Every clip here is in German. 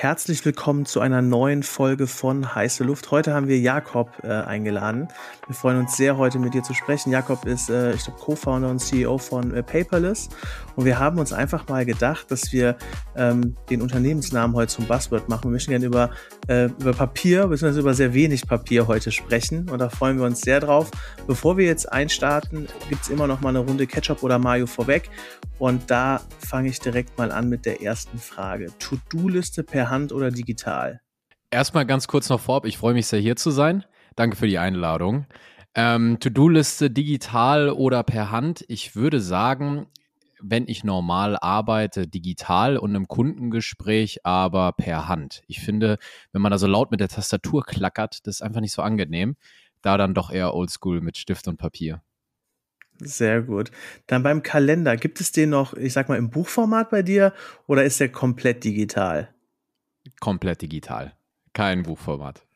Herzlich willkommen zu einer neuen Folge von Heiße Luft. Heute haben wir Jakob äh, eingeladen. Wir freuen uns sehr, heute mit dir zu sprechen. Jakob ist, äh, ich glaube, Co-Founder und CEO von äh, Paperless. Und wir haben uns einfach mal gedacht, dass wir ähm, den Unternehmensnamen heute zum Buzzword machen. Wir möchten gerne über, äh, über Papier, beziehungsweise über sehr wenig Papier heute sprechen. Und da freuen wir uns sehr drauf. Bevor wir jetzt einstarten, gibt es immer noch mal eine Runde Ketchup oder Mayo vorweg. Und da fange ich direkt mal an mit der ersten Frage. To-Do-Liste per Hand oder digital? Erstmal ganz kurz noch vorab. Ich freue mich sehr, hier zu sein. Danke für die Einladung. Ähm, To-Do-Liste digital oder per Hand? Ich würde sagen, wenn ich normal arbeite, digital und im Kundengespräch aber per Hand. Ich finde, wenn man da so laut mit der Tastatur klackert, das ist einfach nicht so angenehm. Da dann doch eher oldschool mit Stift und Papier. Sehr gut. Dann beim Kalender, gibt es den noch, ich sag mal, im Buchformat bei dir oder ist der komplett digital? Komplett digital. Kein Buchformat.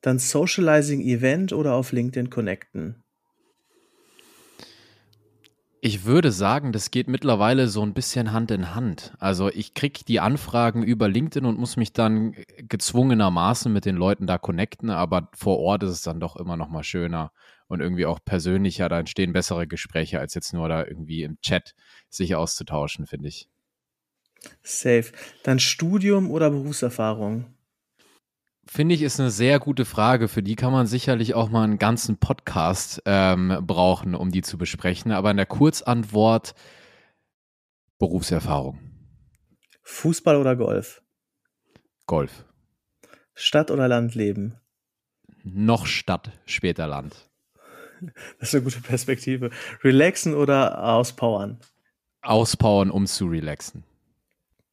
Dann Socializing Event oder auf LinkedIn connecten? Ich würde sagen, das geht mittlerweile so ein bisschen Hand in Hand. Also ich kriege die Anfragen über LinkedIn und muss mich dann gezwungenermaßen mit den Leuten da connecten, aber vor Ort ist es dann doch immer noch mal schöner und irgendwie auch persönlicher. Da entstehen bessere Gespräche, als jetzt nur da irgendwie im Chat sich auszutauschen, finde ich. Safe. Dann Studium oder Berufserfahrung? Finde ich, ist eine sehr gute Frage. Für die kann man sicherlich auch mal einen ganzen Podcast ähm, brauchen, um die zu besprechen. Aber in der Kurzantwort Berufserfahrung. Fußball oder Golf? Golf. Stadt oder Land leben? Noch Stadt, später Land. Das ist eine gute Perspektive. Relaxen oder auspowern? Auspowern, um zu relaxen.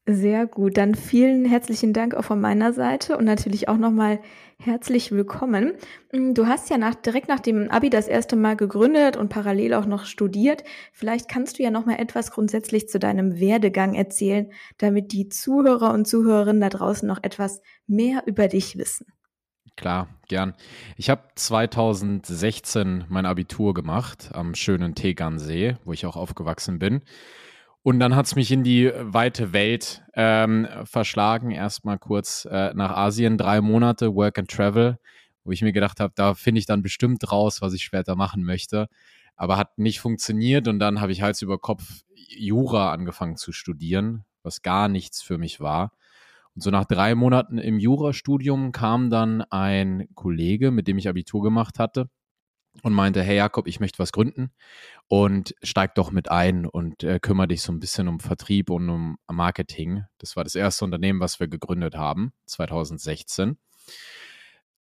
Sehr gut. Dann vielen herzlichen Dank auch von meiner Seite und natürlich auch nochmal herzlich willkommen. Mm, du hast ja nach, direkt nach dem Abi das erste Mal gegründet und parallel auch noch studiert. Vielleicht kannst du ja nochmal etwas grundsätzlich zu deinem Werdegang erzählen, damit die Zuhörer und Zuhörerinnen da draußen noch etwas mehr über dich wissen. Klar, gern. Ich habe 2016 mein Abitur gemacht am schönen Tegernsee, wo ich auch aufgewachsen bin. Und dann hat es mich in die weite Welt ähm, verschlagen. Erstmal kurz äh, nach Asien, drei Monate Work and Travel, wo ich mir gedacht habe, da finde ich dann bestimmt raus, was ich später machen möchte. Aber hat nicht funktioniert und dann habe ich Hals über Kopf Jura angefangen zu studieren, was gar nichts für mich war. Und so nach drei Monaten im Jurastudium kam dann ein Kollege, mit dem ich Abitur gemacht hatte und meinte, hey Jakob, ich möchte was gründen und steig doch mit ein und äh, kümmere dich so ein bisschen um Vertrieb und um Marketing. Das war das erste Unternehmen, was wir gegründet haben, 2016.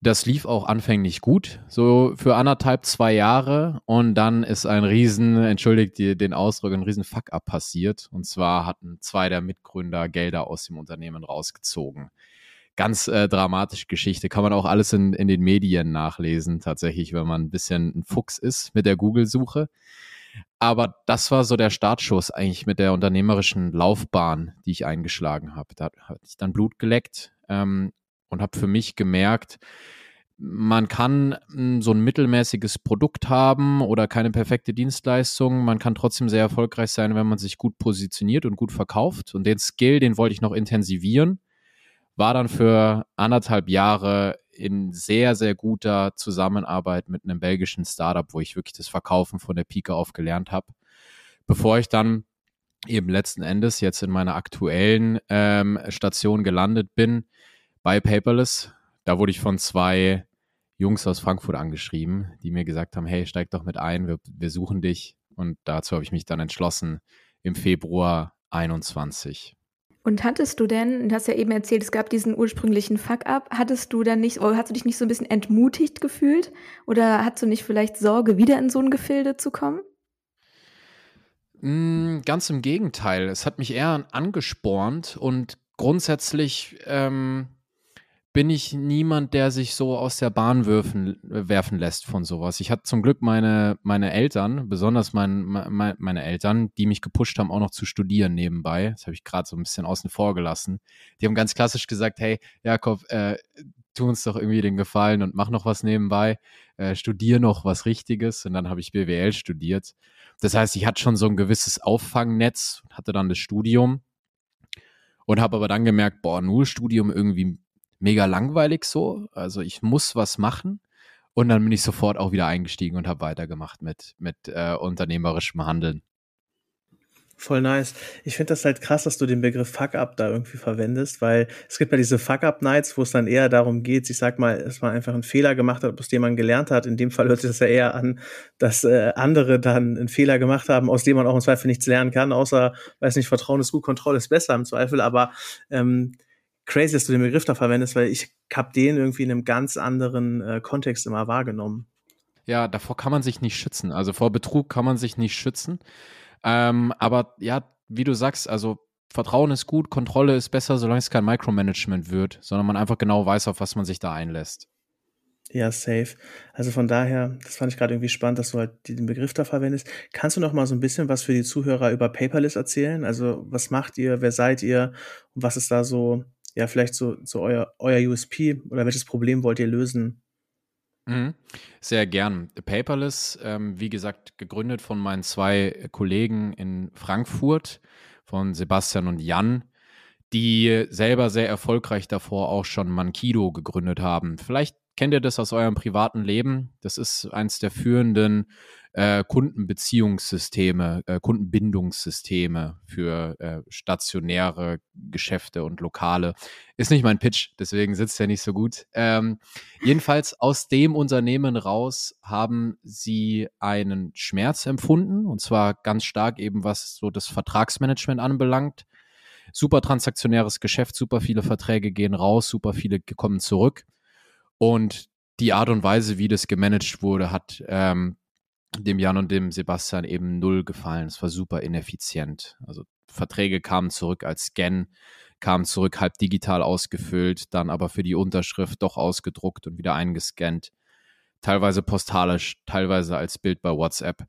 Das lief auch anfänglich gut, so für anderthalb, zwei Jahre. Und dann ist ein Riesen, entschuldigt den Ausdruck, ein Riesen Fuck-up passiert. Und zwar hatten zwei der Mitgründer Gelder aus dem Unternehmen rausgezogen. Ganz äh, dramatische Geschichte. Kann man auch alles in, in den Medien nachlesen, tatsächlich, wenn man ein bisschen ein Fuchs ist mit der Google-Suche. Aber das war so der Startschuss eigentlich mit der unternehmerischen Laufbahn, die ich eingeschlagen habe. Da hatte ich dann Blut geleckt, ähm, und habe für mich gemerkt, man kann hm, so ein mittelmäßiges Produkt haben oder keine perfekte Dienstleistung. Man kann trotzdem sehr erfolgreich sein, wenn man sich gut positioniert und gut verkauft. Und den Skill, den wollte ich noch intensivieren. War dann für anderthalb Jahre in sehr, sehr guter Zusammenarbeit mit einem belgischen Startup, wo ich wirklich das Verkaufen von der Pike auf gelernt habe. Bevor ich dann eben letzten Endes jetzt in meiner aktuellen ähm, Station gelandet bin, bei Paperless. Da wurde ich von zwei Jungs aus Frankfurt angeschrieben, die mir gesagt haben, hey, steig doch mit ein, wir, wir suchen dich. Und dazu habe ich mich dann entschlossen im Februar 21. Und hattest du denn, du hast ja eben erzählt, es gab diesen ursprünglichen Fuck-up, hattest du dann nicht, oder hast du dich nicht so ein bisschen entmutigt gefühlt? Oder hast du nicht vielleicht Sorge, wieder in so ein Gefilde zu kommen? Mm, ganz im Gegenteil. Es hat mich eher angespornt und grundsätzlich ähm, bin ich niemand, der sich so aus der Bahn werfen, werfen lässt von sowas. Ich hatte zum Glück meine, meine Eltern, besonders mein, mein, meine Eltern, die mich gepusht haben, auch noch zu studieren nebenbei. Das habe ich gerade so ein bisschen außen vor gelassen. Die haben ganz klassisch gesagt, hey, Jakob, äh, tu uns doch irgendwie den Gefallen und mach noch was nebenbei, äh, studier noch was Richtiges. Und dann habe ich BWL studiert. Das heißt, ich hatte schon so ein gewisses Auffangnetz, hatte dann das Studium und habe aber dann gemerkt, boah, nur Studium irgendwie mega langweilig so. Also ich muss was machen. Und dann bin ich sofort auch wieder eingestiegen und habe weitergemacht mit, mit äh, unternehmerischem Handeln. Voll nice. Ich finde das halt krass, dass du den Begriff Fuck-Up da irgendwie verwendest, weil es gibt ja diese Fuck-Up-Nights, wo es dann eher darum geht, ich sag mal, dass man einfach einen Fehler gemacht hat, aus dem man gelernt hat. In dem Fall hört sich das ja eher an, dass äh, andere dann einen Fehler gemacht haben, aus dem man auch im Zweifel nichts lernen kann, außer, weiß nicht, Vertrauen ist gut, Kontrolle ist besser im Zweifel, aber ähm, crazy, dass du den Begriff da verwendest, weil ich hab den irgendwie in einem ganz anderen äh, Kontext immer wahrgenommen. Ja, davor kann man sich nicht schützen. Also vor Betrug kann man sich nicht schützen. Ähm, aber ja, wie du sagst, also Vertrauen ist gut, Kontrolle ist besser, solange es kein Micromanagement wird, sondern man einfach genau weiß, auf was man sich da einlässt. Ja, safe. Also von daher, das fand ich gerade irgendwie spannend, dass du halt den Begriff da verwendest. Kannst du noch mal so ein bisschen was für die Zuhörer über Paperless erzählen? Also was macht ihr, wer seid ihr und was ist da so, ja, vielleicht so, so euer, euer USP oder welches Problem wollt ihr lösen? Mhm. Sehr gern. Paperless, ähm, wie gesagt, gegründet von meinen zwei Kollegen in Frankfurt, von Sebastian und Jan, die selber sehr erfolgreich davor auch schon Mankido gegründet haben. Vielleicht kennt ihr das aus eurem privaten Leben. Das ist eins der führenden äh, Kundenbeziehungssysteme, äh, Kundenbindungssysteme für äh, stationäre Geschäfte und Lokale. Ist nicht mein Pitch, deswegen sitzt er nicht so gut. Ähm, jedenfalls aus dem Unternehmen raus haben sie einen Schmerz empfunden und zwar ganz stark eben was so das Vertragsmanagement anbelangt. Super transaktionäres Geschäft, super viele Verträge gehen raus, super viele kommen zurück. Und die Art und Weise, wie das gemanagt wurde, hat ähm, dem Jan und dem Sebastian eben null gefallen. Es war super ineffizient. Also Verträge kamen zurück als Scan, kamen zurück halb digital ausgefüllt, dann aber für die Unterschrift doch ausgedruckt und wieder eingescannt. Teilweise postalisch, teilweise als Bild bei WhatsApp.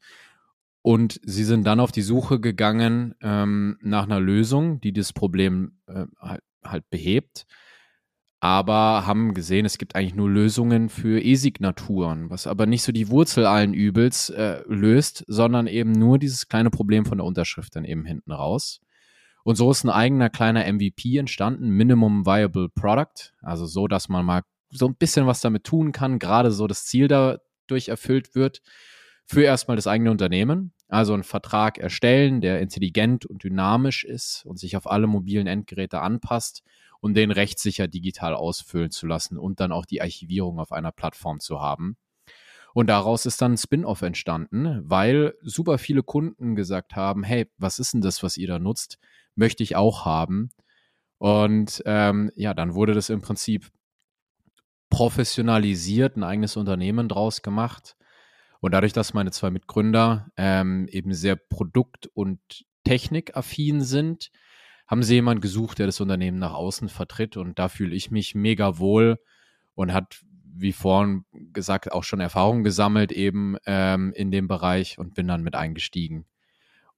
Und sie sind dann auf die Suche gegangen ähm, nach einer Lösung, die das Problem äh, halt, halt behebt aber haben gesehen, es gibt eigentlich nur Lösungen für E-Signaturen, was aber nicht so die Wurzel allen Übels äh, löst, sondern eben nur dieses kleine Problem von der Unterschrift dann eben hinten raus. Und so ist ein eigener kleiner MVP entstanden, Minimum Viable Product, also so, dass man mal so ein bisschen was damit tun kann, gerade so das Ziel dadurch erfüllt wird, für erstmal das eigene Unternehmen. Also einen Vertrag erstellen, der intelligent und dynamisch ist und sich auf alle mobilen Endgeräte anpasst und den rechtssicher digital ausfüllen zu lassen und dann auch die Archivierung auf einer Plattform zu haben. Und daraus ist dann ein Spin-off entstanden, weil super viele Kunden gesagt haben, hey, was ist denn das, was ihr da nutzt? Möchte ich auch haben. Und ähm, ja, dann wurde das im Prinzip professionalisiert, ein eigenes Unternehmen draus gemacht. Und dadurch, dass meine zwei Mitgründer ähm, eben sehr produkt- und technikaffin sind, haben sie jemanden gesucht, der das Unternehmen nach außen vertritt und da fühle ich mich mega wohl und hat, wie vorhin gesagt, auch schon Erfahrung gesammelt eben ähm, in dem Bereich und bin dann mit eingestiegen.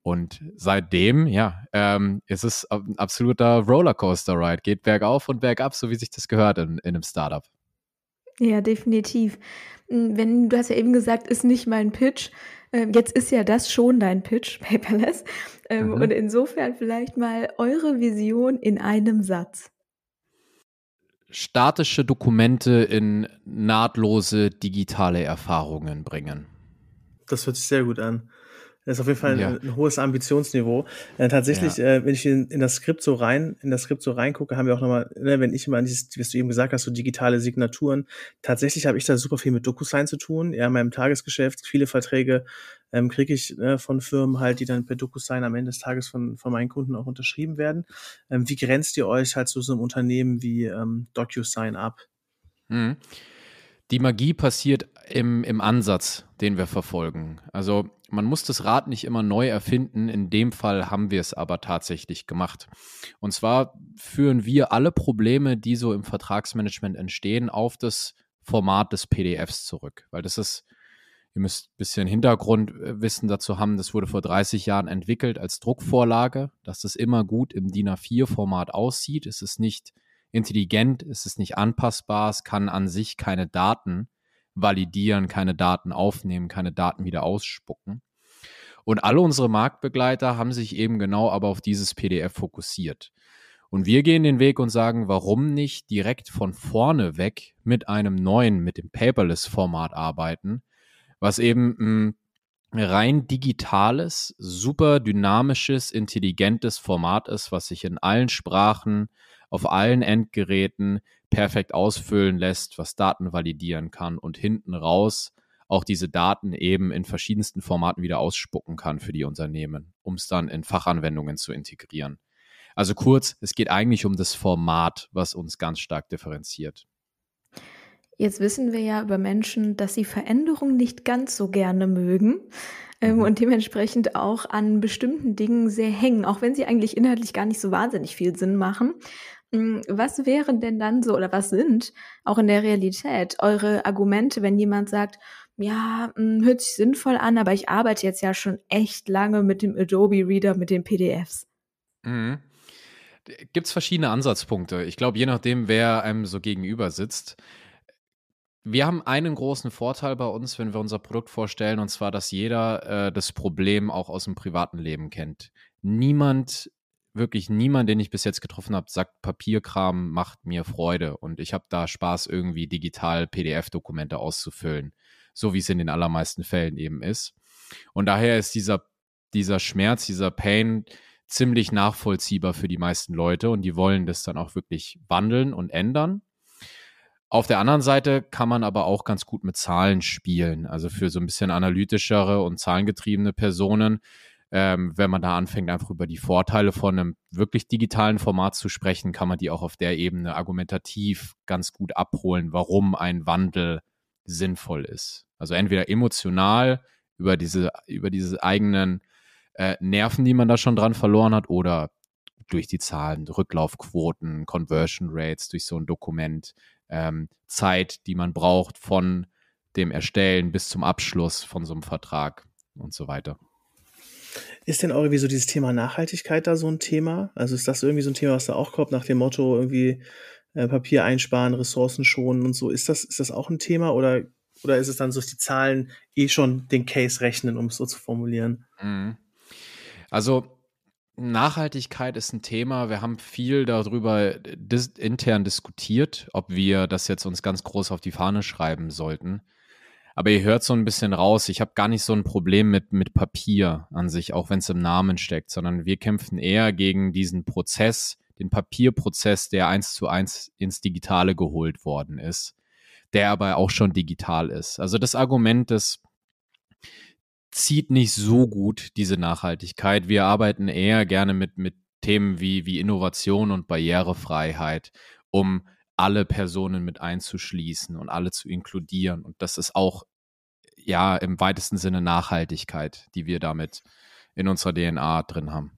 Und seitdem, ja, ähm, ist ein absoluter Rollercoaster-Ride. Geht bergauf und bergab, so wie sich das gehört in, in einem Startup. Ja, definitiv. Hm, wenn, du hast ja eben gesagt, ist nicht mein Pitch. Ähm, jetzt ist ja das schon dein Pitch, Paperless. Ähm, mhm. Und insofern vielleicht mal eure Vision in einem Satz. Statische Dokumente in nahtlose digitale Erfahrungen bringen. Das hört sich sehr gut an. Das ist auf jeden Fall ja. ein, ein, hohes Ambitionsniveau. Äh, tatsächlich, ja. äh, wenn ich in, in, das Skript so rein, in das Skript so reingucke, haben wir auch nochmal, ne, wenn ich immer an dieses, was du eben gesagt hast, so digitale Signaturen, tatsächlich habe ich da super viel mit DocuSign zu tun. Ja, in meinem Tagesgeschäft, viele Verträge ähm, kriege ich äh, von Firmen halt, die dann per DocuSign am Ende des Tages von, von meinen Kunden auch unterschrieben werden. Ähm, wie grenzt ihr euch halt zu so einem Unternehmen wie ähm, DocuSign ab? Mhm. Die Magie passiert im, im Ansatz, den wir verfolgen. Also man muss das Rad nicht immer neu erfinden. In dem Fall haben wir es aber tatsächlich gemacht. Und zwar führen wir alle Probleme, die so im Vertragsmanagement entstehen, auf das Format des PDFs zurück. Weil das ist, ihr müsst ein bisschen Hintergrundwissen dazu haben, das wurde vor 30 Jahren entwickelt als Druckvorlage, dass das immer gut im DIN A4-Format aussieht. Es ist nicht intelligent, es ist nicht anpassbar, es kann an sich keine Daten validieren, keine Daten aufnehmen, keine Daten wieder ausspucken. Und alle unsere Marktbegleiter haben sich eben genau aber auf dieses PDF fokussiert. Und wir gehen den Weg und sagen, warum nicht direkt von vorne weg mit einem neuen, mit dem Paperless-Format arbeiten, was eben ein rein digitales, super dynamisches, intelligentes Format ist, was sich in allen Sprachen, auf allen Endgeräten perfekt ausfüllen lässt, was Daten validieren kann und hinten raus auch diese Daten eben in verschiedensten Formaten wieder ausspucken kann für die Unternehmen, um es dann in Fachanwendungen zu integrieren. Also kurz, es geht eigentlich um das Format, was uns ganz stark differenziert. Jetzt wissen wir ja über Menschen, dass sie Veränderungen nicht ganz so gerne mögen ähm, mhm. und dementsprechend auch an bestimmten Dingen sehr hängen, auch wenn sie eigentlich inhaltlich gar nicht so wahnsinnig viel Sinn machen. Hm, was wären denn dann so oder was sind auch in der Realität eure Argumente, wenn jemand sagt, ja, hm, hört sich sinnvoll an, aber ich arbeite jetzt ja schon echt lange mit dem Adobe Reader, mit den PDFs? Mhm. Gibt es verschiedene Ansatzpunkte. Ich glaube, je nachdem, wer einem so gegenüber sitzt. Wir haben einen großen Vorteil bei uns, wenn wir unser Produkt vorstellen, und zwar, dass jeder äh, das Problem auch aus dem privaten Leben kennt. Niemand, wirklich niemand, den ich bis jetzt getroffen habe, sagt, Papierkram macht mir Freude und ich habe da Spaß, irgendwie digital PDF-Dokumente auszufüllen so wie es in den allermeisten Fällen eben ist. Und daher ist dieser, dieser Schmerz, dieser Pain ziemlich nachvollziehbar für die meisten Leute und die wollen das dann auch wirklich wandeln und ändern. Auf der anderen Seite kann man aber auch ganz gut mit Zahlen spielen. Also für so ein bisschen analytischere und zahlengetriebene Personen, ähm, wenn man da anfängt, einfach über die Vorteile von einem wirklich digitalen Format zu sprechen, kann man die auch auf der Ebene argumentativ ganz gut abholen, warum ein Wandel sinnvoll ist. Also entweder emotional über diese, über diese eigenen äh, Nerven, die man da schon dran verloren hat, oder durch die Zahlen, Rücklaufquoten, Conversion Rates, durch so ein Dokument, ähm, Zeit, die man braucht von dem Erstellen bis zum Abschluss von so einem Vertrag und so weiter. Ist denn irgendwie so dieses Thema Nachhaltigkeit da so ein Thema? Also ist das irgendwie so ein Thema, was da auch kommt, nach dem Motto irgendwie äh, Papier einsparen, Ressourcen schonen und so. Ist das, ist das auch ein Thema oder, oder ist es dann so, dass die Zahlen eh schon den Case rechnen, um es so zu formulieren? Mhm. Also Nachhaltigkeit ist ein Thema. Wir haben viel darüber dis intern diskutiert, ob wir das jetzt uns ganz groß auf die Fahne schreiben sollten. Aber ihr hört so ein bisschen raus, ich habe gar nicht so ein Problem mit, mit Papier an sich, auch wenn es im Namen steckt, sondern wir kämpfen eher gegen diesen Prozess, den Papierprozess, der eins zu eins ins Digitale geholt worden ist, der aber auch schon digital ist. Also das Argument, das zieht nicht so gut, diese Nachhaltigkeit. Wir arbeiten eher gerne mit, mit Themen wie, wie Innovation und Barrierefreiheit, um alle Personen mit einzuschließen und alle zu inkludieren. Und das ist auch ja im weitesten Sinne Nachhaltigkeit, die wir damit in unserer DNA drin haben.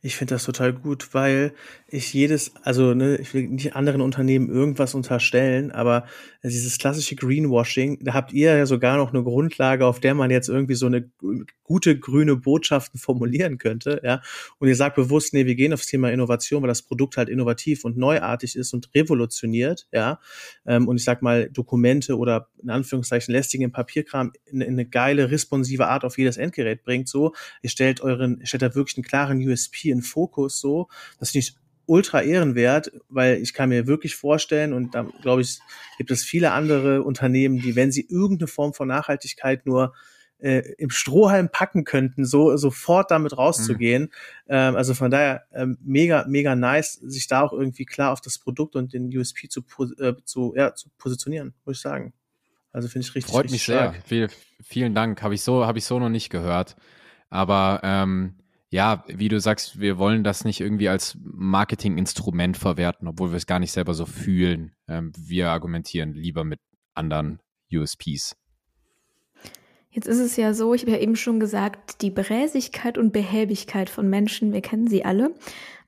Ich finde das total gut, weil ich jedes, also ne, ich will nicht anderen Unternehmen irgendwas unterstellen, aber dieses klassische Greenwashing, da habt ihr ja sogar noch eine Grundlage, auf der man jetzt irgendwie so eine gute grüne Botschaften formulieren könnte, ja. Und ihr sagt bewusst, nee, wir gehen aufs Thema Innovation, weil das Produkt halt innovativ und neuartig ist und revolutioniert, ja. Ähm, und ich sag mal, Dokumente oder in Anführungszeichen lästigen Papierkram in, in eine geile, responsive Art auf jedes Endgerät bringt, so. Ihr stellt euren, ihr stellt da wirklich einen klaren USP in Fokus, so. Das finde ich ultra ehrenwert, weil ich kann mir wirklich vorstellen, und da glaube ich, gibt es viele andere Unternehmen, die, wenn sie irgendeine Form von Nachhaltigkeit nur äh, im Strohhalm packen könnten, so sofort damit rauszugehen. Mhm. Ähm, also von daher ähm, mega, mega nice, sich da auch irgendwie klar auf das Produkt und den USP zu, äh, zu, ja, zu positionieren, muss ich sagen. Also finde ich richtig. Freut richtig mich stark. sehr. Viel, vielen Dank. Habe ich so, habe ich so noch nicht gehört. Aber ähm, ja, wie du sagst, wir wollen das nicht irgendwie als Marketinginstrument verwerten, obwohl wir es gar nicht selber so fühlen. Ähm, wir argumentieren lieber mit anderen USPs. Jetzt ist es ja so, ich habe ja eben schon gesagt, die Bräsigkeit und Behäbigkeit von Menschen, wir kennen sie alle.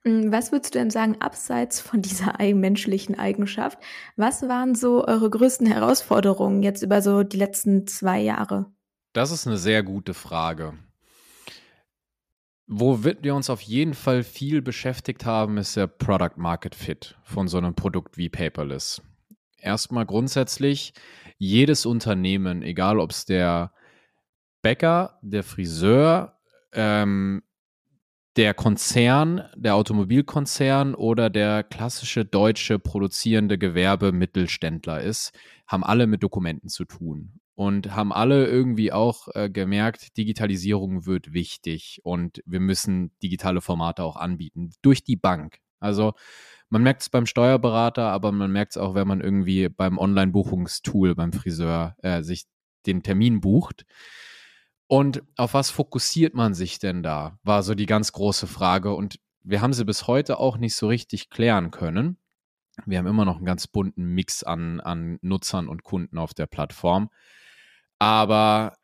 Hm, was würdest du denn sagen, abseits von dieser menschlichen Eigenschaft, was waren so eure größten Herausforderungen jetzt über so die letzten zwei Jahre? Das ist eine sehr gute Frage. Wo wir uns auf jeden Fall viel beschäftigt haben, ist der Product Market Fit von so einem Produkt wie Paperless. Erstmal grundsätzlich, jedes Unternehmen, egal ob es der Bäcker, der Friseur, ähm, der Konzern, der Automobilkonzern oder der klassische deutsche produzierende Gewerbe Mittelständler ist, haben alle mit Dokumenten zu tun und haben alle irgendwie auch äh, gemerkt, Digitalisierung wird wichtig und wir müssen digitale Formate auch anbieten durch die Bank. Also man merkt es beim Steuerberater, aber man merkt es auch, wenn man irgendwie beim Online-Buchungstool beim Friseur äh, sich den Termin bucht. Und auf was fokussiert man sich denn da? War so die ganz große Frage. Und wir haben sie bis heute auch nicht so richtig klären können. Wir haben immer noch einen ganz bunten Mix an, an Nutzern und Kunden auf der Plattform. Aber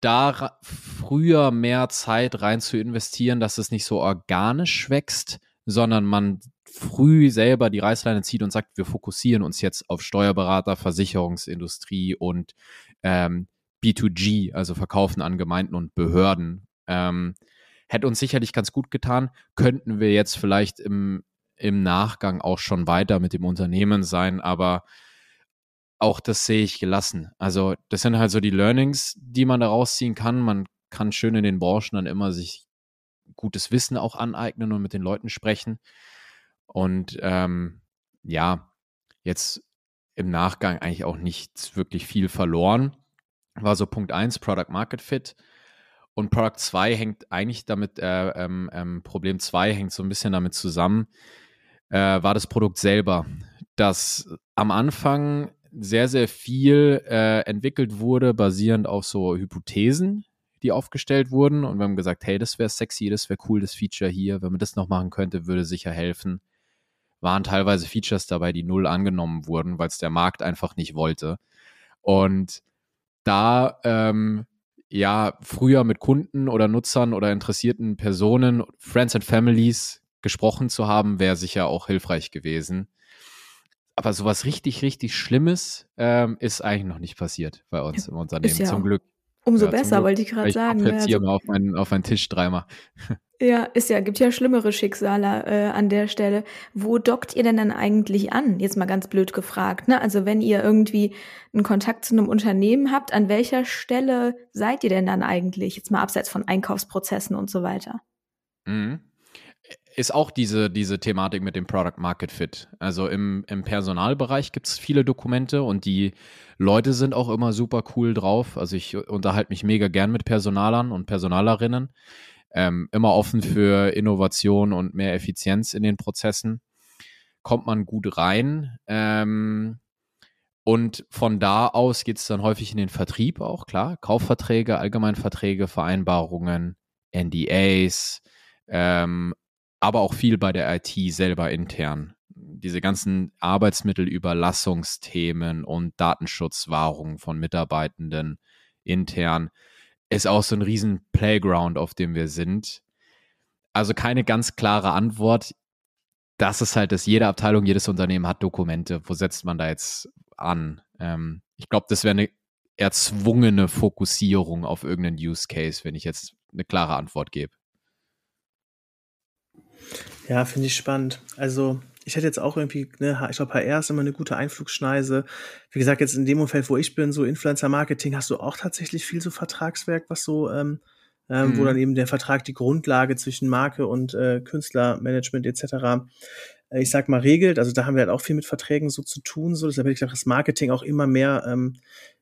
da früher mehr Zeit rein zu investieren, dass es nicht so organisch wächst, sondern man früh selber die Reißleine zieht und sagt, wir fokussieren uns jetzt auf Steuerberater, Versicherungsindustrie und ähm, B2G, also Verkaufen an Gemeinden und Behörden. Ähm, hätte uns sicherlich ganz gut getan. Könnten wir jetzt vielleicht im, im Nachgang auch schon weiter mit dem Unternehmen sein, aber auch das sehe ich gelassen. Also das sind halt so die Learnings, die man daraus ziehen kann. Man kann schön in den Branchen dann immer sich gutes Wissen auch aneignen und mit den Leuten sprechen. Und ähm, ja, jetzt im Nachgang eigentlich auch nichts wirklich viel verloren. War so Punkt 1, Product Market Fit. Und Product 2 hängt eigentlich damit, äh, ähm, ähm, Problem 2 hängt so ein bisschen damit zusammen, äh, war das Produkt selber, das am Anfang sehr, sehr viel äh, entwickelt wurde, basierend auf so Hypothesen, die aufgestellt wurden. Und wir haben gesagt, hey, das wäre sexy, das wäre cool, das Feature hier. Wenn man das noch machen könnte, würde sicher helfen. Waren teilweise Features dabei, die null angenommen wurden, weil es der Markt einfach nicht wollte. Und da ähm, ja früher mit Kunden oder Nutzern oder interessierten Personen, Friends and Families gesprochen zu haben, wäre sicher auch hilfreich gewesen. Aber sowas richtig, richtig Schlimmes ähm, ist eigentlich noch nicht passiert bei uns im Unternehmen. Ja zum Glück. Umso ja, besser, wollte ich gerade sagen. Ich jetzt hier also, mal auf meinen, auf meinen Tisch dreimal. Ja, ist ja, gibt ja schlimmere Schicksale äh, an der Stelle. Wo dockt ihr denn dann eigentlich an? Jetzt mal ganz blöd gefragt. Ne? Also wenn ihr irgendwie einen Kontakt zu einem Unternehmen habt, an welcher Stelle seid ihr denn dann eigentlich? Jetzt mal abseits von Einkaufsprozessen und so weiter. Mhm ist auch diese, diese Thematik mit dem Product Market Fit. Also im, im Personalbereich gibt es viele Dokumente und die Leute sind auch immer super cool drauf. Also ich unterhalte mich mega gern mit Personalern und Personalerinnen. Ähm, immer offen für Innovation und mehr Effizienz in den Prozessen. Kommt man gut rein. Ähm, und von da aus geht es dann häufig in den Vertrieb auch, klar. Kaufverträge, Allgemeinverträge, Vereinbarungen, NDAs, ähm, aber auch viel bei der IT selber intern. Diese ganzen Arbeitsmittelüberlassungsthemen und Datenschutzwahrung von Mitarbeitenden intern ist auch so ein riesen Playground, auf dem wir sind. Also keine ganz klare Antwort. Das ist halt, dass jede Abteilung, jedes Unternehmen hat Dokumente. Wo setzt man da jetzt an? Ähm, ich glaube, das wäre eine erzwungene Fokussierung auf irgendeinen Use Case, wenn ich jetzt eine klare Antwort gebe. Ja, finde ich spannend. Also ich hätte jetzt auch irgendwie, ne, ich glaube, HR ist immer eine gute Einflugschneise. Wie gesagt, jetzt in dem Umfeld, wo ich bin, so Influencer-Marketing, hast du auch tatsächlich viel so Vertragswerk, was so, ähm, ähm, mhm. wo dann eben der Vertrag die Grundlage zwischen Marke und äh, Künstlermanagement etc. Äh, ich sag mal, regelt. Also da haben wir halt auch viel mit Verträgen so zu tun. So. Deshalb hätte ich gedacht, dass Marketing auch immer mehr, ähm,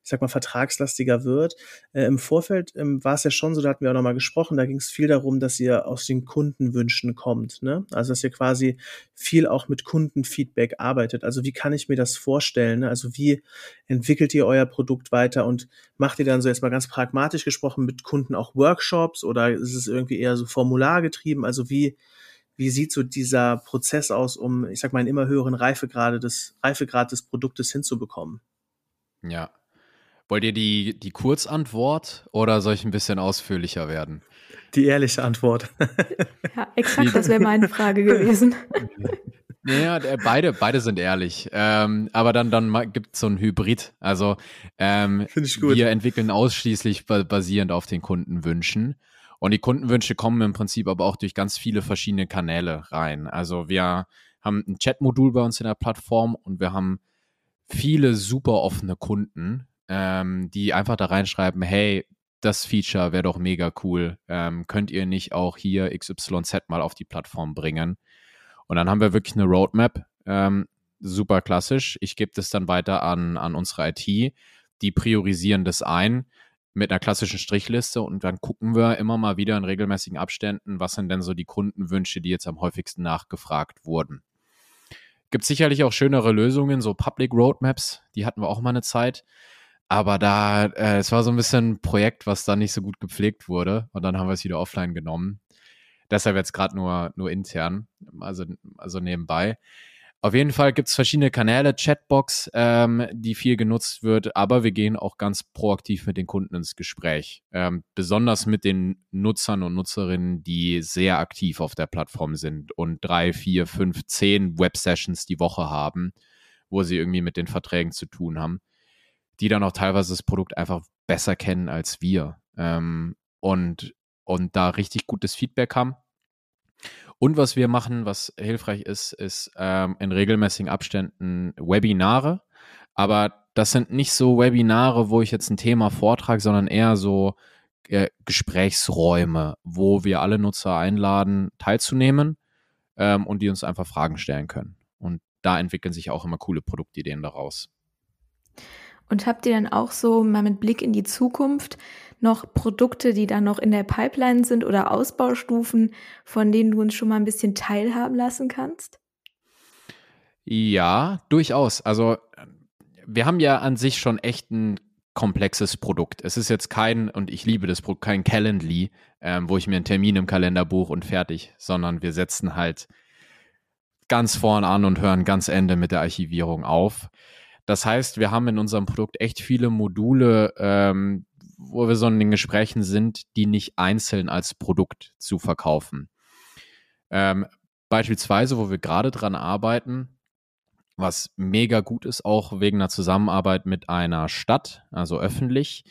ich sag mal, vertragslastiger wird. Äh, Im Vorfeld ähm, war es ja schon so, da hatten wir auch nochmal gesprochen, da ging es viel darum, dass ihr aus den Kundenwünschen kommt. Ne? Also dass ihr quasi viel auch mit Kundenfeedback arbeitet. Also wie kann ich mir das vorstellen? Ne? Also wie entwickelt ihr euer Produkt weiter und macht ihr dann so jetzt mal ganz pragmatisch gesprochen mit Kunden auch Workshops oder ist es irgendwie eher so formulargetrieben? Also wie wie sieht so dieser Prozess aus, um, ich sag mal, einen immer höheren Reifegrad des, Reifegrad des Produktes hinzubekommen? Ja. Wollt ihr die, die Kurzantwort oder soll ich ein bisschen ausführlicher werden? Die ehrliche Antwort. ja, exakt, das wäre meine Frage gewesen. Ja, beide, beide sind ehrlich. Ähm, aber dann, dann gibt es so ein Hybrid. Also ähm, wir entwickeln ausschließlich basierend auf den Kundenwünschen. Und die Kundenwünsche kommen im Prinzip aber auch durch ganz viele verschiedene Kanäle rein. Also wir haben ein Chat-Modul bei uns in der Plattform und wir haben viele super offene Kunden, ähm, die einfach da reinschreiben, hey, das Feature wäre doch mega cool. Ähm, könnt ihr nicht auch hier XYZ mal auf die Plattform bringen? Und dann haben wir wirklich eine Roadmap. Ähm, super klassisch. Ich gebe das dann weiter an, an unsere IT. Die priorisieren das ein mit einer klassischen Strichliste und dann gucken wir immer mal wieder in regelmäßigen Abständen, was sind denn so die Kundenwünsche, die jetzt am häufigsten nachgefragt wurden. Gibt sicherlich auch schönere Lösungen, so Public Roadmaps, die hatten wir auch mal eine Zeit. Aber da, äh, es war so ein bisschen ein Projekt, was da nicht so gut gepflegt wurde. Und dann haben wir es wieder offline genommen. Deshalb jetzt gerade nur, nur intern, also, also nebenbei. Auf jeden Fall gibt es verschiedene Kanäle, Chatbox, ähm, die viel genutzt wird, aber wir gehen auch ganz proaktiv mit den Kunden ins Gespräch. Ähm, besonders mit den Nutzern und Nutzerinnen, die sehr aktiv auf der Plattform sind und drei, vier, fünf, zehn Web-Sessions die Woche haben, wo sie irgendwie mit den Verträgen zu tun haben, die dann auch teilweise das Produkt einfach besser kennen als wir ähm, und, und da richtig gutes Feedback haben. Und was wir machen, was hilfreich ist, ist ähm, in regelmäßigen Abständen Webinare. Aber das sind nicht so Webinare, wo ich jetzt ein Thema vortrage, sondern eher so äh, Gesprächsräume, wo wir alle Nutzer einladen, teilzunehmen ähm, und die uns einfach Fragen stellen können. Und da entwickeln sich auch immer coole Produktideen daraus. Und habt ihr dann auch so mal mit Blick in die Zukunft noch Produkte, die dann noch in der Pipeline sind oder Ausbaustufen, von denen du uns schon mal ein bisschen teilhaben lassen kannst? Ja, durchaus. Also wir haben ja an sich schon echt ein komplexes Produkt. Es ist jetzt kein, und ich liebe das Produkt, kein Calendly, ähm, wo ich mir einen Termin im Kalender buche und fertig, sondern wir setzen halt ganz vorn an und hören ganz Ende mit der Archivierung auf. Das heißt, wir haben in unserem Produkt echt viele Module, ähm, wo wir so in den Gesprächen sind, die nicht einzeln als Produkt zu verkaufen. Ähm, beispielsweise, wo wir gerade dran arbeiten, was mega gut ist, auch wegen einer Zusammenarbeit mit einer Stadt, also öffentlich,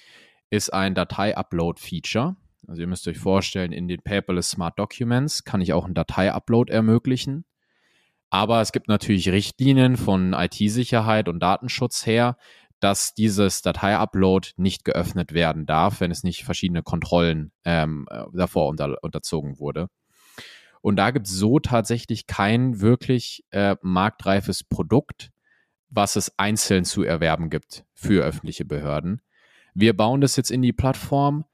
ist ein Datei-Upload-Feature. Also ihr müsst euch vorstellen, in den Paperless Smart Documents kann ich auch einen Datei-Upload ermöglichen. Aber es gibt natürlich Richtlinien von IT-Sicherheit und Datenschutz her, dass dieses Datei-Upload nicht geöffnet werden darf, wenn es nicht verschiedene Kontrollen ähm, äh, davor unter, unterzogen wurde. Und da gibt es so tatsächlich kein wirklich äh, marktreifes Produkt, was es einzeln zu erwerben gibt für öffentliche Behörden. Wir bauen das jetzt in die Plattform.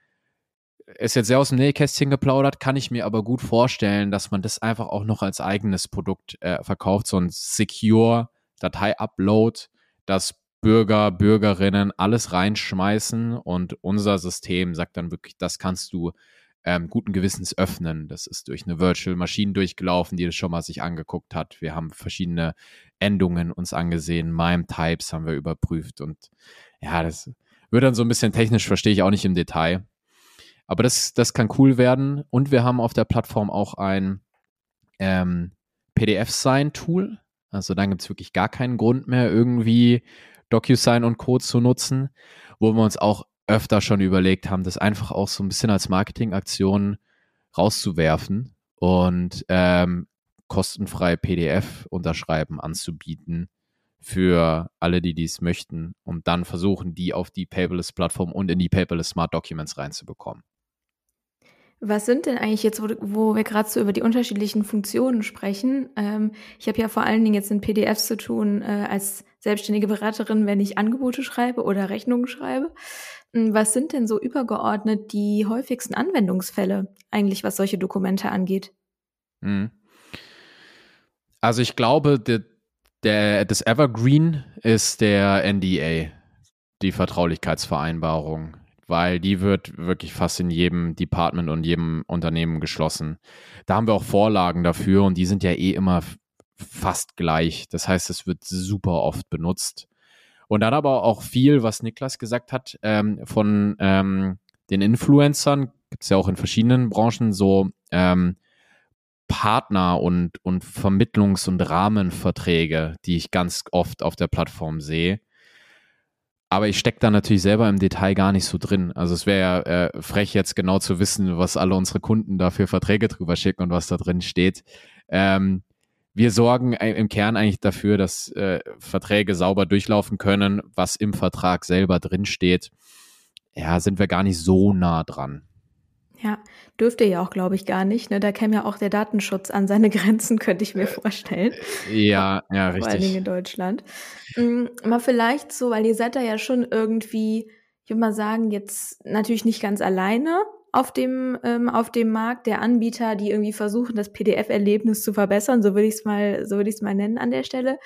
Ist jetzt sehr aus dem Nähkästchen geplaudert, kann ich mir aber gut vorstellen, dass man das einfach auch noch als eigenes Produkt äh, verkauft, so ein Secure Datei-Upload, das Bürger, Bürgerinnen alles reinschmeißen und unser System sagt dann wirklich, das kannst du ähm, guten Gewissens öffnen. Das ist durch eine Virtual Maschine durchgelaufen, die das schon mal sich angeguckt hat. Wir haben verschiedene Endungen uns angesehen, MIME-Types haben wir überprüft und ja, das wird dann so ein bisschen technisch, verstehe ich auch nicht im Detail. Aber das, das kann cool werden und wir haben auf der Plattform auch ein ähm, PDF-Sign-Tool. Also dann gibt es wirklich gar keinen Grund mehr, irgendwie DocuSign und Co. zu nutzen, wo wir uns auch öfter schon überlegt haben, das einfach auch so ein bisschen als Marketingaktion rauszuwerfen und ähm, kostenfrei PDF-Unterschreiben anzubieten für alle, die dies möchten, um dann versuchen, die auf die Paperless-Plattform und in die Paperless Smart Documents reinzubekommen. Was sind denn eigentlich jetzt, wo, wo wir gerade so über die unterschiedlichen Funktionen sprechen? Ähm, ich habe ja vor allen Dingen jetzt in PDFs zu tun äh, als selbstständige Beraterin, wenn ich Angebote schreibe oder Rechnungen schreibe. Hm, was sind denn so übergeordnet die häufigsten Anwendungsfälle eigentlich, was solche Dokumente angeht? Hm. Also ich glaube, der, der, das Evergreen ist der NDA, die Vertraulichkeitsvereinbarung weil die wird wirklich fast in jedem Department und jedem Unternehmen geschlossen. Da haben wir auch Vorlagen dafür und die sind ja eh immer fast gleich. Das heißt, es wird super oft benutzt. Und dann aber auch viel, was Niklas gesagt hat, ähm, von ähm, den Influencern, gibt es ja auch in verschiedenen Branchen so ähm, Partner und, und Vermittlungs- und Rahmenverträge, die ich ganz oft auf der Plattform sehe aber ich stecke da natürlich selber im Detail gar nicht so drin. Also es wäre ja äh, frech jetzt genau zu wissen, was alle unsere Kunden da für Verträge drüber schicken und was da drin steht. Ähm, wir sorgen im Kern eigentlich dafür, dass äh, Verträge sauber durchlaufen können, was im Vertrag selber drin steht. ja, sind wir gar nicht so nah dran. Ja, dürfte ja auch, glaube ich, gar nicht. Ne? Da käme ja auch der Datenschutz an seine Grenzen, könnte ich mir vorstellen. Ja, ja, richtig. Vor allen Dingen in Deutschland. Mhm, mal vielleicht so, weil ihr seid da ja schon irgendwie, ich würde mal sagen, jetzt natürlich nicht ganz alleine auf dem, ähm, auf dem Markt der Anbieter, die irgendwie versuchen, das PDF-Erlebnis zu verbessern, so würde ich es mal, so würde ich es mal nennen an der Stelle.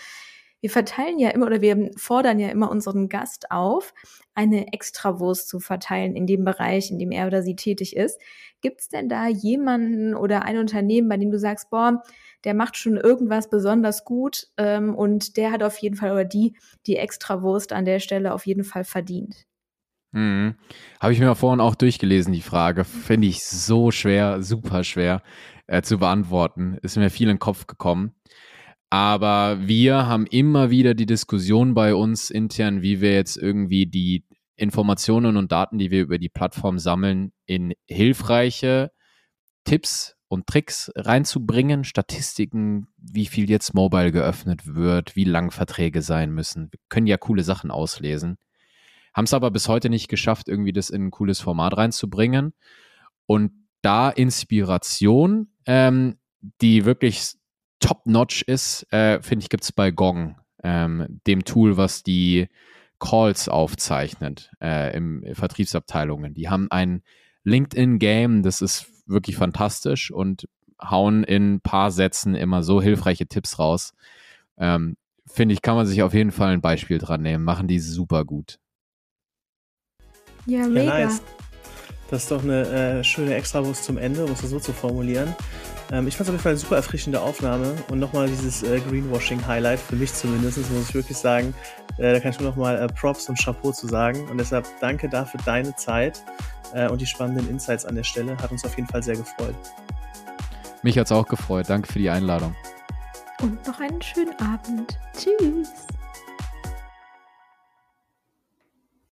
Wir verteilen ja immer oder wir fordern ja immer unseren Gast auf, eine Extrawurst zu verteilen in dem Bereich, in dem er oder sie tätig ist. Gibt es denn da jemanden oder ein Unternehmen, bei dem du sagst, boah, der macht schon irgendwas besonders gut ähm, und der hat auf jeden Fall oder die die Extrawurst an der Stelle auf jeden Fall verdient? Mhm. Habe ich mir vorhin auch durchgelesen, die Frage. Finde ich so schwer, super schwer äh, zu beantworten. Ist mir viel in den Kopf gekommen. Aber wir haben immer wieder die Diskussion bei uns intern, wie wir jetzt irgendwie die Informationen und Daten, die wir über die Plattform sammeln, in hilfreiche Tipps und Tricks reinzubringen, Statistiken, wie viel jetzt Mobile geöffnet wird, wie lang Verträge sein müssen. Wir können ja coole Sachen auslesen haben es aber bis heute nicht geschafft, irgendwie das in ein cooles Format reinzubringen. Und da Inspiration, ähm, die wirklich top-notch ist, äh, finde ich, gibt es bei Gong, ähm, dem Tool, was die Calls aufzeichnet äh, im Vertriebsabteilungen. Die haben ein LinkedIn-Game, das ist wirklich fantastisch und hauen in ein paar Sätzen immer so hilfreiche Tipps raus. Ähm, finde ich, kann man sich auf jeden Fall ein Beispiel dran nehmen. Machen die super gut. Ja, mega. Ja, nice. Das ist doch eine äh, schöne Extrawurst zum Ende, um es so zu formulieren. Ähm, ich fand es auf jeden Fall eine super erfrischende Aufnahme und nochmal dieses äh, Greenwashing-Highlight, für mich zumindest, muss ich wirklich sagen. Äh, da kann ich nur nochmal äh, Props und Chapeau zu sagen. Und deshalb danke dafür deine Zeit äh, und die spannenden Insights an der Stelle. Hat uns auf jeden Fall sehr gefreut. Mich hat es auch gefreut. Danke für die Einladung. Und noch einen schönen Abend. Tschüss.